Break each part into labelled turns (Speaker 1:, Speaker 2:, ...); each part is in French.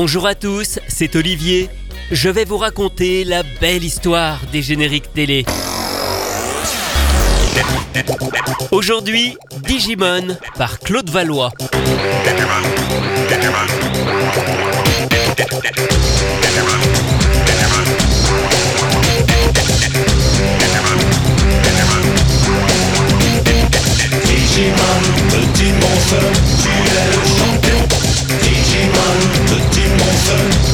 Speaker 1: Bonjour à tous, c'est Olivier. Je vais vous raconter la belle histoire des génériques télé. Aujourd'hui, Digimon par Claude Valois.
Speaker 2: Digimon, petit monstre, tu le champion. Digimon, petit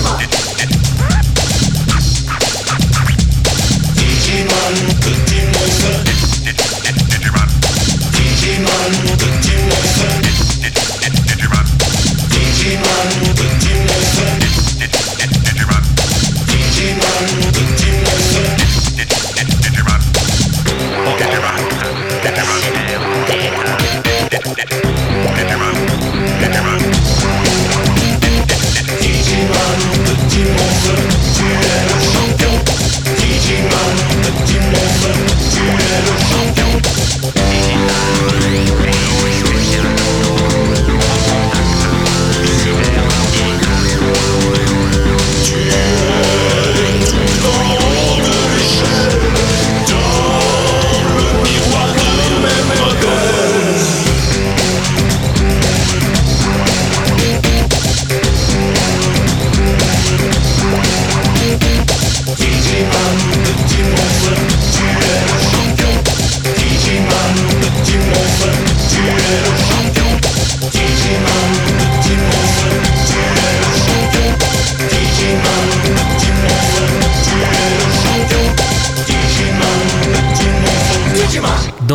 Speaker 2: Digimon.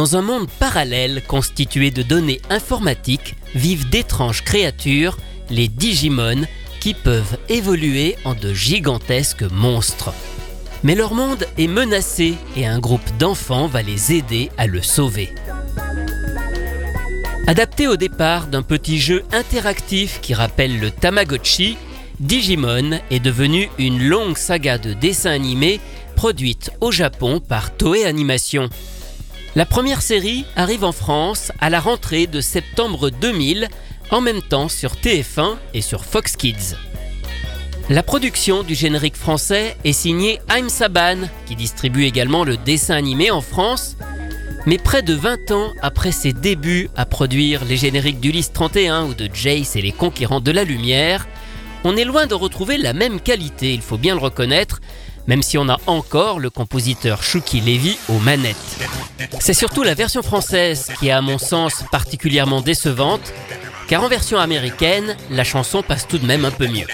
Speaker 2: Dans
Speaker 1: un monde parallèle constitué de données informatiques vivent d'étranges créatures, les Digimon, qui peuvent évoluer en de gigantesques monstres. Mais leur monde est menacé et un groupe d'enfants va les aider à le sauver. Adapté au départ d'un petit jeu interactif qui rappelle le Tamagotchi, Digimon est devenu une longue saga de dessins animés produite au Japon par Toei Animation. La première série arrive en France à la rentrée de septembre 2000, en même temps sur TF1 et sur Fox Kids. La production du générique français est signée Haim Saban, qui distribue également le dessin animé en France. Mais près de 20 ans après ses débuts à produire les génériques d'Ulysse 31 ou de Jace et les Conquérants de la Lumière, on est loin de retrouver la même qualité, il faut bien le reconnaître, même si on a encore le compositeur Shuki Levy aux manettes. C'est surtout la version française qui est à mon sens particulièrement décevante, car en version américaine, la chanson passe tout de même un peu mieux.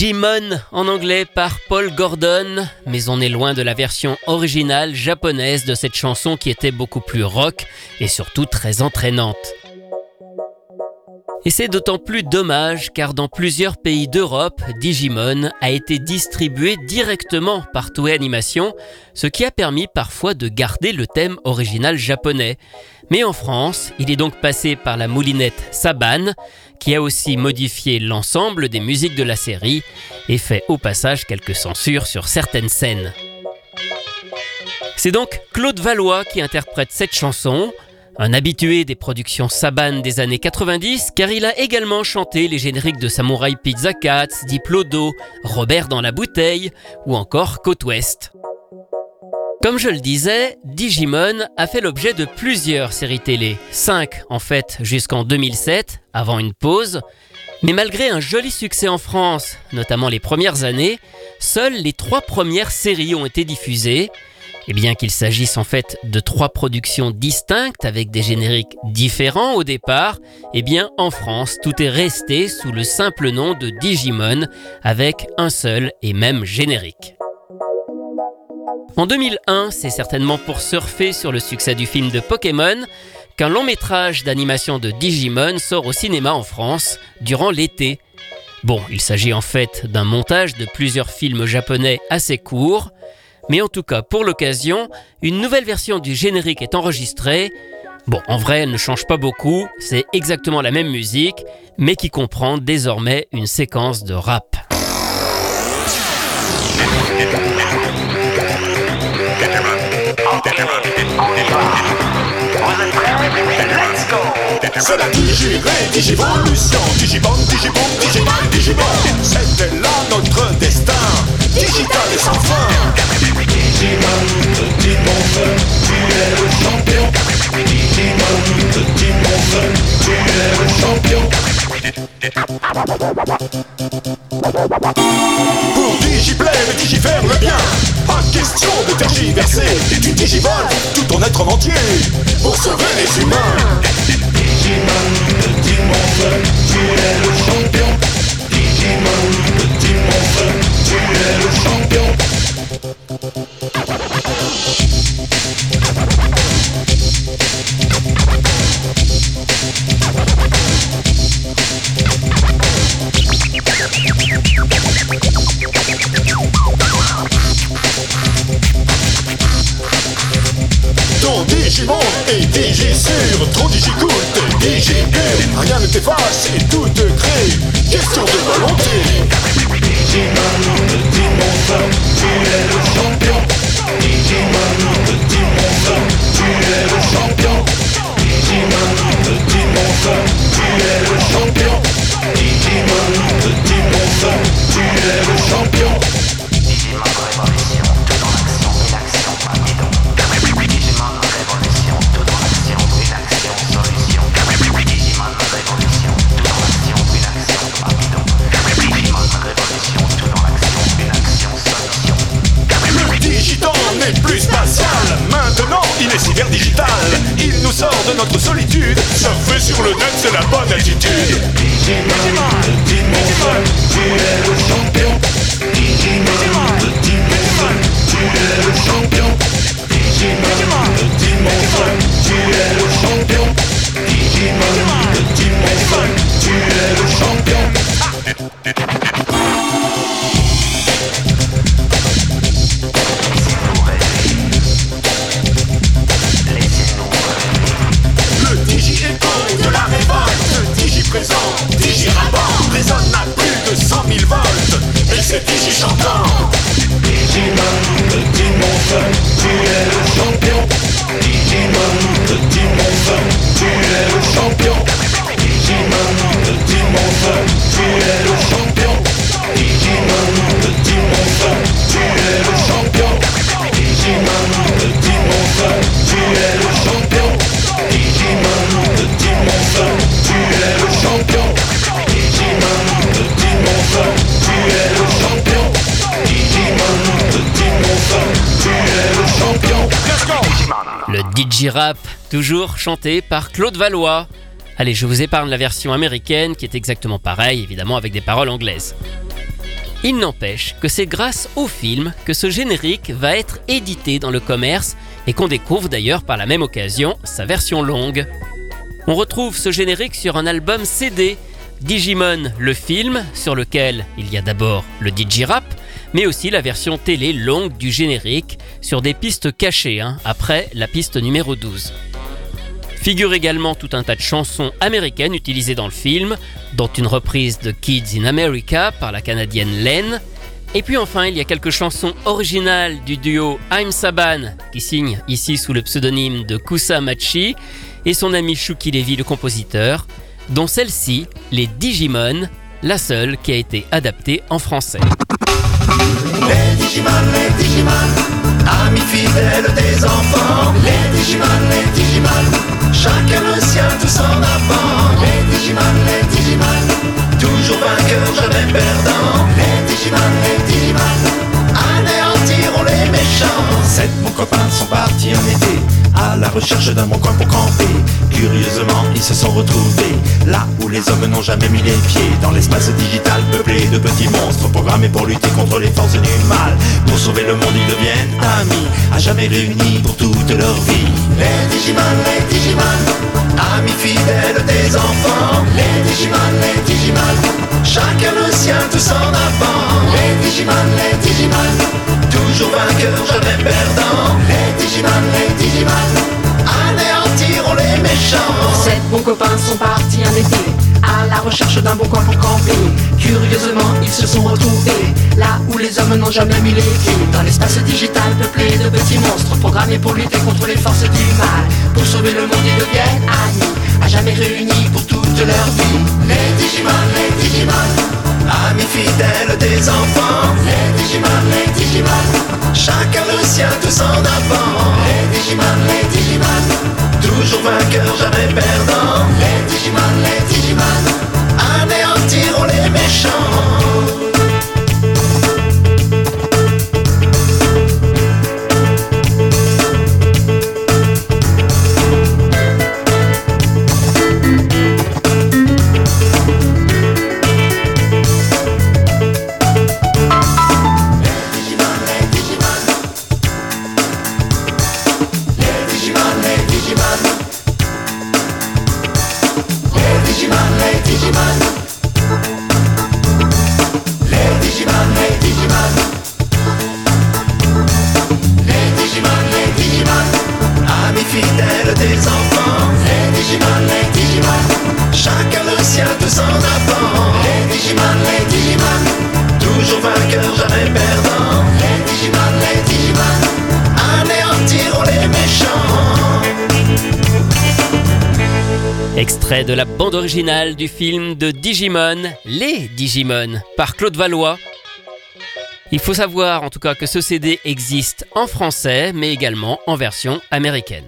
Speaker 2: Digimon.
Speaker 1: En anglais par Paul Gordon, mais on est loin de la version originale japonaise de cette chanson qui était beaucoup plus rock et surtout très entraînante. Et c'est d'autant plus dommage car dans plusieurs pays d'Europe, Digimon a été distribué directement par Toei Animation, ce qui a permis parfois de garder le thème original japonais. Mais en France, il est donc passé par la moulinette Saban, qui a aussi modifié l'ensemble des musiques de la série et fait au passage quelques censures sur certaines scènes. C'est donc Claude Valois qui interprète cette chanson, un habitué des productions Saban des années 90, car il a également chanté les génériques de Samurai Pizza Cats, Diplodo, Robert dans la bouteille ou encore Côte Ouest. Comme je le disais, Digimon a fait l'objet de plusieurs séries télé, 5 en fait jusqu'en 2007, avant une pause, mais malgré un joli succès en France, notamment les premières années, seules les trois premières séries ont été diffusées, et bien qu'il s'agisse en fait de trois productions distinctes avec des génériques différents au départ, eh bien en France tout est resté sous le simple nom de Digimon avec un seul et même générique. En 2001, c'est certainement pour surfer sur le succès du film de Pokémon qu'un long métrage d'animation de Digimon sort au cinéma en France durant l'été. Bon, il s'agit en fait d'un montage de plusieurs films japonais assez courts, mais en tout cas, pour l'occasion, une nouvelle version du générique est enregistrée. Bon, en vrai, elle ne change pas beaucoup, c'est exactement la même musique, mais qui comprend désormais une séquence de rap.
Speaker 2: C'est la digiré, digivolution, digibombe, digibombe, digibombe, digibombe. C'était là notre destin, digital et sans fin.
Speaker 3: Digimon, petit tu es le champion. Digimon, petit tu es le champion.
Speaker 2: Pour digiplaire et digifaire le bien, pas question de tergiverser. Tu digivoles tout ton être en entier pour sauver les humains.
Speaker 3: Digimon, petit monstre, tu es le champion. Digimon, petit monstre, tu es le champion.
Speaker 2: Digimon est Digisur, trop Digicool, t'es Digipur. Rien ne t'efface et tout te crée, question de volonté.
Speaker 3: Digimon, petit monstre, tu es le champion. Digimon, petit monstre, tu es le champion. Digimon, petit monstre, tu es le champion. Digimon, petit monstre, tu es le champion.
Speaker 1: Digirap, toujours chanté par Claude Valois. Allez, je vous épargne la version américaine qui est exactement pareille, évidemment avec des paroles anglaises. Il n'empêche que c'est grâce au film que ce générique va être édité dans le commerce et qu'on découvre d'ailleurs par la même occasion sa version longue. On retrouve ce générique sur un album CD, Digimon le film, sur lequel il y a d'abord le Digirap, mais aussi la version télé longue du générique sur des pistes cachées, hein, après la piste numéro 12. Figure également tout un tas de chansons américaines utilisées dans le film, dont une reprise de Kids in America par la canadienne Len. Et puis enfin, il y a quelques chansons originales du duo I'm Saban, qui signe ici sous le pseudonyme de Kusa Machi, et son ami Shuki Levy, le compositeur, dont celle-ci, les Digimon, la seule qui a été adaptée en français.
Speaker 4: Les Digimon, les Digimon, amis fidèles des enfants. Les Digimon, les Digimon, chacun le sien, tous en avant. Les Digimon, les Digimon, toujours vainqueurs, jamais perdants. Les Digimon, les Digimon, Sept bons copains sont partis en été, à la recherche d'un bon coin pour camper. Curieusement, ils se sont retrouvés là où les hommes n'ont jamais mis les pieds, dans l'espace digital peuplé de petits monstres programmés pour lutter contre les forces du mal. Pour sauver le monde, ils deviennent amis, à jamais réunis pour toute leur vie. Les Digimon, les Digimon, amis fidèles des enfants. Les Digimon, les Digimon, chacun le sien, tous en avant. Les Digimon, les Digimon, toujours vainqueurs, jamais perdants. Les Digimon, les Digimon, anéantiront les méchants.
Speaker 5: Sept bons copains sont partis un été à la recherche d'un bon coin pour camper. Curieusement, ils se sont retrouvés là où les hommes n'ont jamais mis les pieds. Dans l'espace digital peuplé de petits monstres programmés pour lutter contre les forces du mal. Pour sauver le monde, ils deviennent amis, à jamais réunis pour toute leur vie.
Speaker 4: Les Digimon, les Digimon, amis fidèles des enfants. Les Digimon, les Digimon, chacun le sien, tous en avant. Les Digimon, les Digimon, toujours vainqueurs, jamais perdants. Les Digimon, les Digimon, anéantiront les méchants.
Speaker 1: De la bande originale du film de Digimon, Les Digimon, par Claude Valois. Il faut savoir en tout cas que ce CD existe en français, mais également en version américaine.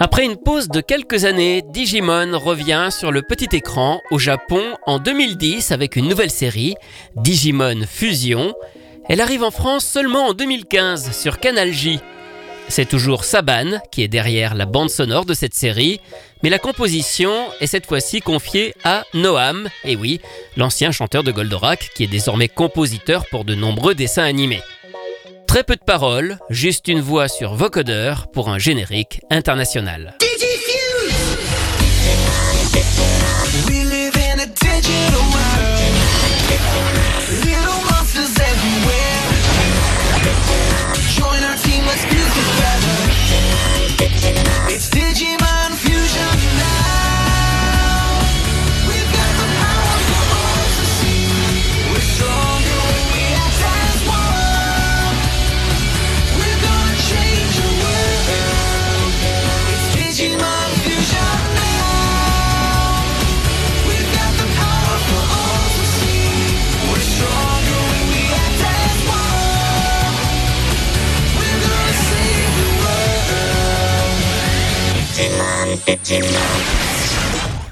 Speaker 1: Après une pause de quelques années, Digimon revient sur le petit écran au Japon en 2010 avec une nouvelle série, Digimon Fusion. Elle arrive en France seulement en 2015 sur Canal J. C'est toujours Saban qui est derrière la bande sonore de cette série, mais la composition est cette fois-ci confiée à Noam, et oui, l'ancien chanteur de Goldorak qui est désormais compositeur pour de nombreux dessins animés. Très peu de paroles, juste une voix sur vocodeur pour un générique international.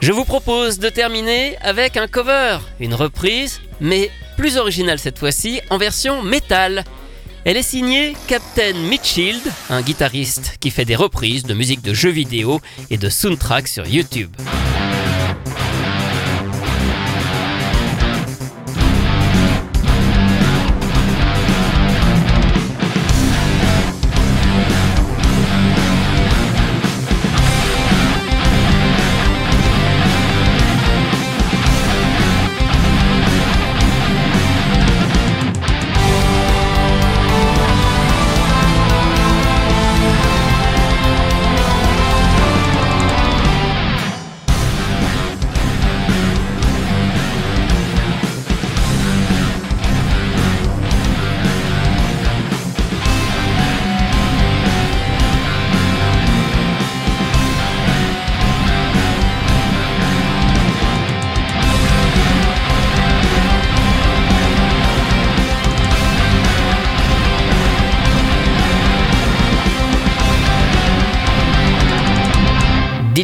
Speaker 1: Je vous propose de terminer avec un cover, une reprise, mais plus originale cette fois-ci, en version métal. Elle est signée Captain Mitchild, un guitariste qui fait des reprises de musique de jeux vidéo et de soundtracks sur YouTube.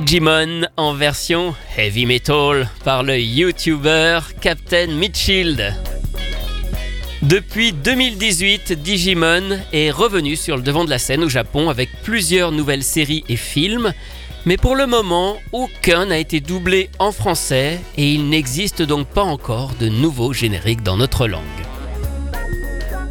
Speaker 1: Digimon en version heavy metal par le YouTuber Captain Mitchild. Depuis 2018, Digimon est revenu sur le devant de la scène au Japon avec plusieurs nouvelles séries et films, mais pour le moment, aucun n'a été doublé en français et il n'existe donc pas encore de nouveaux génériques dans notre langue.